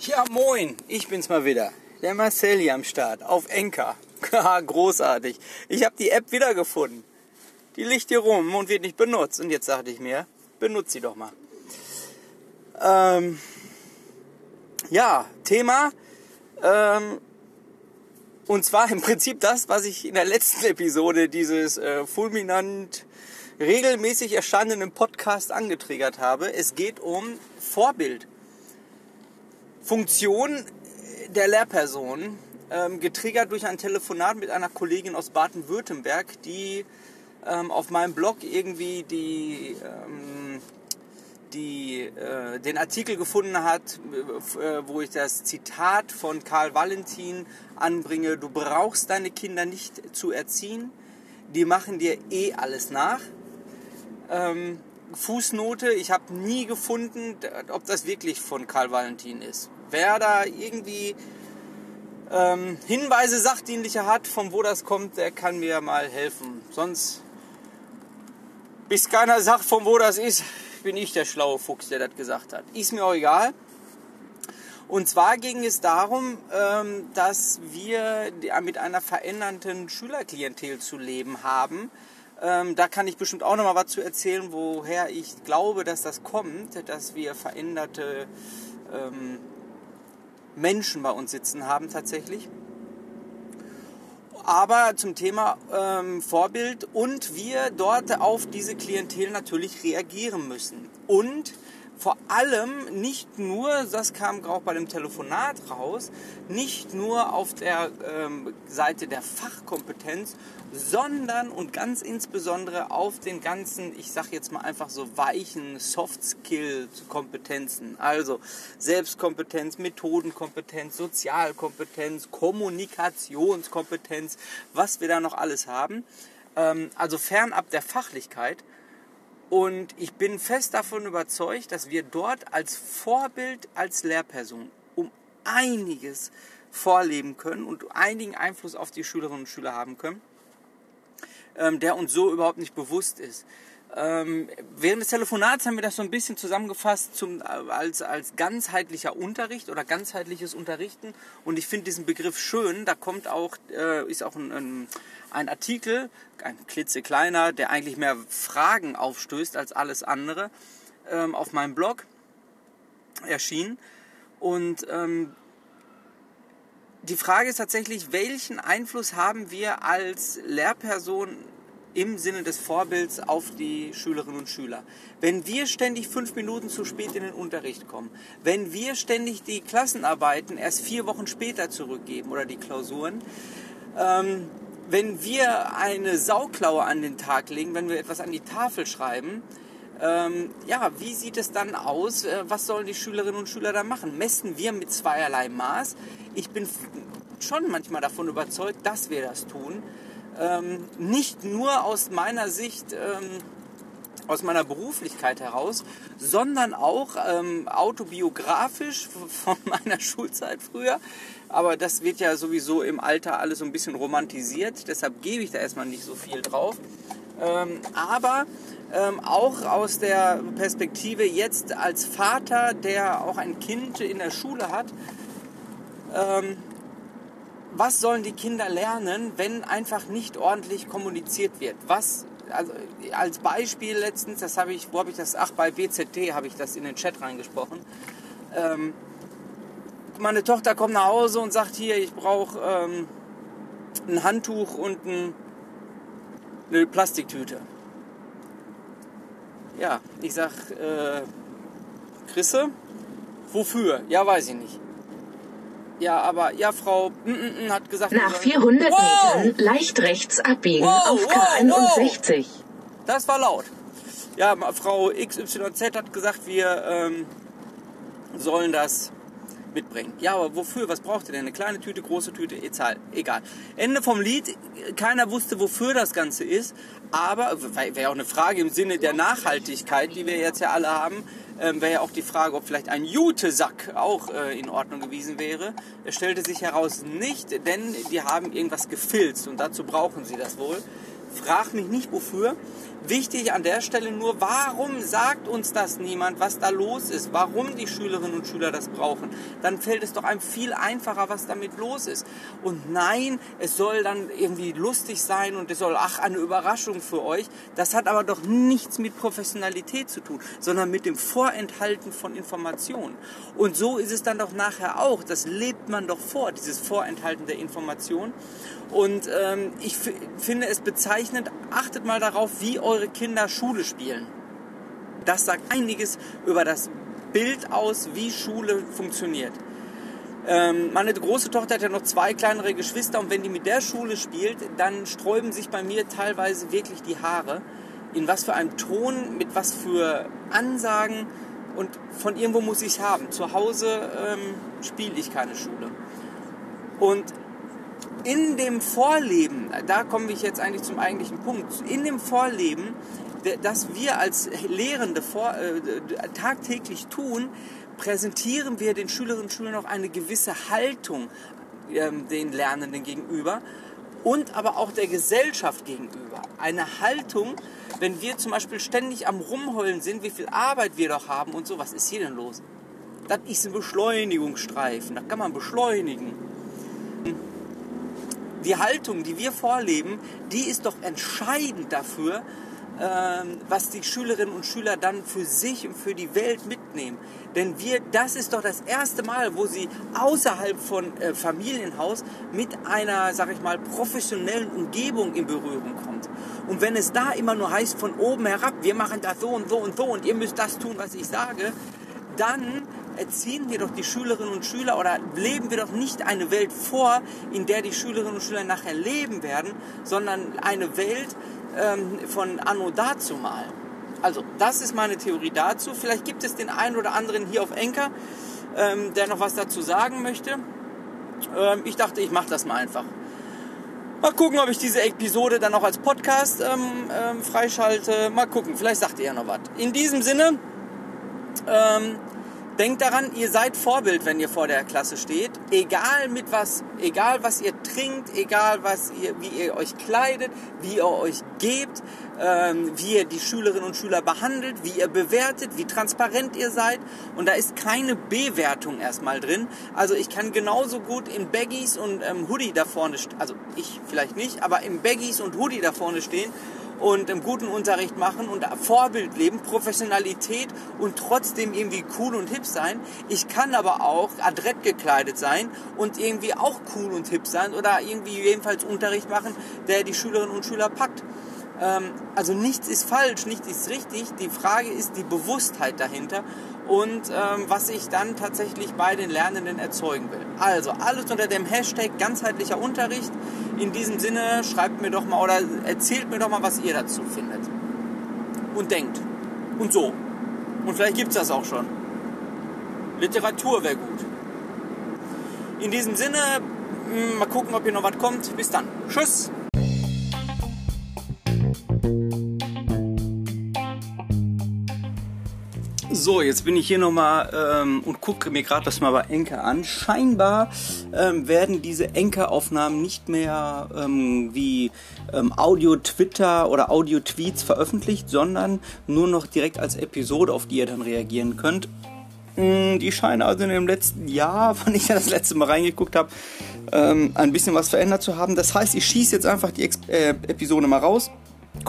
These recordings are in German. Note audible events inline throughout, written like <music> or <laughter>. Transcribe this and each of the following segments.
Ja, moin, ich bin's mal wieder. Der Marcel hier am Start, auf Enker. <laughs> Großartig. Ich habe die App wiedergefunden. Die liegt hier rum und wird nicht benutzt. Und jetzt dachte ich mir, benutze sie doch mal. Ähm, ja, Thema. Ähm, und zwar im Prinzip das, was ich in der letzten <laughs> Episode dieses äh, fulminant regelmäßig erscheinenden Podcast angetriggert habe. Es geht um Vorbild. Funktion der Lehrperson, ähm, getriggert durch ein Telefonat mit einer Kollegin aus Baden-Württemberg, die ähm, auf meinem Blog irgendwie die, ähm, die, äh, den Artikel gefunden hat, äh, wo ich das Zitat von Karl Valentin anbringe, du brauchst deine Kinder nicht zu erziehen, die machen dir eh alles nach. Ähm, Fußnote, ich habe nie gefunden, ob das wirklich von Karl Valentin ist. Wer da irgendwie ähm, Hinweise sachdienlicher hat, von wo das kommt, der kann mir mal helfen. Sonst, bis keiner sagt, von wo das ist, bin ich der schlaue Fuchs, der das gesagt hat. Ist mir auch egal. Und zwar ging es darum, ähm, dass wir mit einer verändernden Schülerklientel zu leben haben ähm, da kann ich bestimmt auch noch mal was zu erzählen, woher ich glaube, dass das kommt, dass wir veränderte ähm, Menschen bei uns sitzen haben tatsächlich. Aber zum Thema ähm, Vorbild und wir dort auf diese Klientel natürlich reagieren müssen. Und vor allem nicht nur, das kam auch bei dem Telefonat raus, nicht nur auf der ähm, Seite der Fachkompetenz, sondern und ganz insbesondere auf den ganzen, ich sag jetzt mal einfach so weichen Soft Skills Kompetenzen, also Selbstkompetenz, Methodenkompetenz, Sozialkompetenz, Kommunikationskompetenz, was wir da noch alles haben. Ähm, also fernab der Fachlichkeit und ich bin fest davon überzeugt, dass wir dort als Vorbild, als Lehrperson um einiges vorleben können und einigen Einfluss auf die Schülerinnen und Schüler haben können, ähm, der uns so überhaupt nicht bewusst ist. Ähm, während des Telefonats haben wir das so ein bisschen zusammengefasst zum, als, als ganzheitlicher Unterricht oder ganzheitliches Unterrichten. Und ich finde diesen Begriff schön. Da kommt auch, äh, ist auch ein, ein, ein Artikel, ein klitzekleiner, der eigentlich mehr Fragen aufstößt als alles andere, ähm, auf meinem Blog erschienen. Und ähm, die Frage ist tatsächlich, welchen Einfluss haben wir als Lehrperson im Sinne des Vorbilds auf die Schülerinnen und Schüler. Wenn wir ständig fünf Minuten zu spät in den Unterricht kommen, wenn wir ständig die Klassenarbeiten erst vier Wochen später zurückgeben oder die Klausuren, ähm, wenn wir eine Sauklaue an den Tag legen, wenn wir etwas an die Tafel schreiben, ähm, ja, wie sieht es dann aus? Äh, was sollen die Schülerinnen und Schüler da machen? Messen wir mit zweierlei Maß? Ich bin schon manchmal davon überzeugt, dass wir das tun ähm, nicht nur aus meiner Sicht, ähm, aus meiner Beruflichkeit heraus, sondern auch ähm, autobiografisch von <laughs> meiner Schulzeit früher. Aber das wird ja sowieso im Alter alles so ein bisschen romantisiert, deshalb gebe ich da erstmal nicht so viel drauf. Ähm, aber ähm, auch aus der Perspektive jetzt als Vater, der auch ein Kind in der Schule hat, ähm, was sollen die Kinder lernen, wenn einfach nicht ordentlich kommuniziert wird? Was, also als Beispiel letztens, das habe ich, wo habe ich das? Ach, bei BZT habe ich das in den Chat reingesprochen. Ähm, meine Tochter kommt nach Hause und sagt hier, ich brauche ähm, ein Handtuch und ein, eine Plastiktüte. Ja, ich sag, äh, Chrisse, wofür? Ja, weiß ich nicht. Ja, aber ja, Frau mm, mm, mm, hat gesagt... Nach 400 wow! Metern leicht rechts abbiegen wow, auf K61. Wow, das war laut. Ja, Frau XYZ hat gesagt, wir ähm, sollen das mitbringen. Ja, aber wofür? Was braucht ihr denn? Eine kleine Tüte, große Tüte, egal. Ende vom Lied. Keiner wusste, wofür das Ganze ist. Aber, wäre auch eine Frage im Sinne der Nachhaltigkeit, die wir jetzt ja alle haben, ähm, wäre ja auch die Frage, ob vielleicht ein Jutesack auch äh, in Ordnung gewesen wäre. Es stellte sich heraus nicht, denn die haben irgendwas gefilzt und dazu brauchen sie das wohl. Frag mich nicht wofür. Wichtig an der Stelle nur, warum sagt uns das niemand, was da los ist, warum die Schülerinnen und Schüler das brauchen? Dann fällt es doch einem viel einfacher, was damit los ist. Und nein, es soll dann irgendwie lustig sein und es soll, ach, eine Überraschung für euch. Das hat aber doch nichts mit Professionalität zu tun, sondern mit dem Vorenthalten von Informationen. Und so ist es dann doch nachher auch. Das lebt man doch vor, dieses Vorenthalten der Informationen. Und ähm, ich finde es bezeichnend, achtet mal darauf, wie eure Kinder Schule spielen. Das sagt einiges über das Bild aus, wie Schule funktioniert. Ähm, meine große Tochter hat ja noch zwei kleinere Geschwister und wenn die mit der Schule spielt, dann sträuben sich bei mir teilweise wirklich die Haare. In was für einem Ton, mit was für Ansagen und von irgendwo muss ich es haben. Zu Hause ähm, spiele ich keine Schule. Und in dem Vorleben, da komme ich jetzt eigentlich zum eigentlichen Punkt, in dem Vorleben, das wir als Lehrende vor, äh, tagtäglich tun, präsentieren wir den Schülerinnen und Schülern auch eine gewisse Haltung äh, den Lernenden gegenüber und aber auch der Gesellschaft gegenüber. Eine Haltung, wenn wir zum Beispiel ständig am Rumheulen sind, wie viel Arbeit wir doch haben und so, was ist hier denn los? Das ist ein Beschleunigungsstreifen, das kann man beschleunigen die Haltung, die wir vorleben, die ist doch entscheidend dafür, ähm, was die Schülerinnen und Schüler dann für sich und für die Welt mitnehmen. Denn wir, das ist doch das erste Mal, wo sie außerhalb von äh, Familienhaus mit einer, sag ich mal, professionellen Umgebung in Berührung kommt. Und wenn es da immer nur heißt von oben herab, wir machen das so und so und so und ihr müsst das tun, was ich sage, dann erziehen wir doch die Schülerinnen und Schüler oder leben wir doch nicht eine Welt vor, in der die Schülerinnen und Schüler nachher leben werden, sondern eine Welt ähm, von Anno dazumal. Also, das ist meine Theorie dazu. Vielleicht gibt es den einen oder anderen hier auf Enker, ähm, der noch was dazu sagen möchte. Ähm, ich dachte, ich mache das mal einfach. Mal gucken, ob ich diese Episode dann auch als Podcast ähm, ähm, freischalte. Mal gucken, vielleicht sagt ihr ja noch was. In diesem Sinne, ähm, Denkt daran, ihr seid Vorbild, wenn ihr vor der Klasse steht. Egal mit was, egal was ihr trinkt, egal was ihr, wie ihr euch kleidet, wie ihr euch gebt, ähm, wie ihr die Schülerinnen und Schüler behandelt, wie ihr bewertet, wie transparent ihr seid. Und da ist keine Bewertung erstmal drin. Also ich kann genauso gut in Baggies und ähm, Hoodie da vorne, also ich vielleicht nicht, aber im Baggies und Hoodie da vorne stehen und im guten Unterricht machen und Vorbild leben, Professionalität und trotzdem irgendwie cool und hip sein. Ich kann aber auch adrett gekleidet sein und irgendwie auch cool und hip sein oder irgendwie jedenfalls Unterricht machen, der die Schülerinnen und Schüler packt. Ähm, also nichts ist falsch, nichts ist richtig. Die Frage ist die Bewusstheit dahinter und ähm, was ich dann tatsächlich bei den Lernenden erzeugen will. Also alles unter dem Hashtag ganzheitlicher Unterricht. In diesem Sinne schreibt mir doch mal oder erzählt mir doch mal, was ihr dazu findet. Und denkt. Und so. Und vielleicht gibt es das auch schon. Literatur wäre gut. In diesem Sinne, hm, mal gucken, ob hier noch was kommt. Bis dann. Tschüss. So, jetzt bin ich hier nochmal ähm, und gucke mir gerade das mal bei Enker an. Scheinbar ähm, werden diese Enker-Aufnahmen nicht mehr ähm, wie ähm, Audio-Twitter oder Audio-Tweets veröffentlicht, sondern nur noch direkt als Episode, auf die ihr dann reagieren könnt. Mm, die scheinen also in dem letzten Jahr, <laughs> wann ich das letzte Mal reingeguckt habe, ähm, ein bisschen was verändert zu haben. Das heißt, ich schieße jetzt einfach die Ex äh, Episode mal raus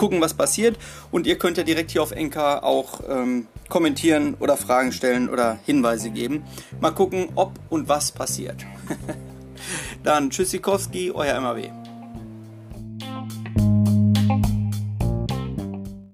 gucken, was passiert. Und ihr könnt ja direkt hier auf Enka auch ähm, kommentieren oder Fragen stellen oder Hinweise geben. Mal gucken, ob und was passiert. <laughs> Dann Tschüssikowski, euer MAW.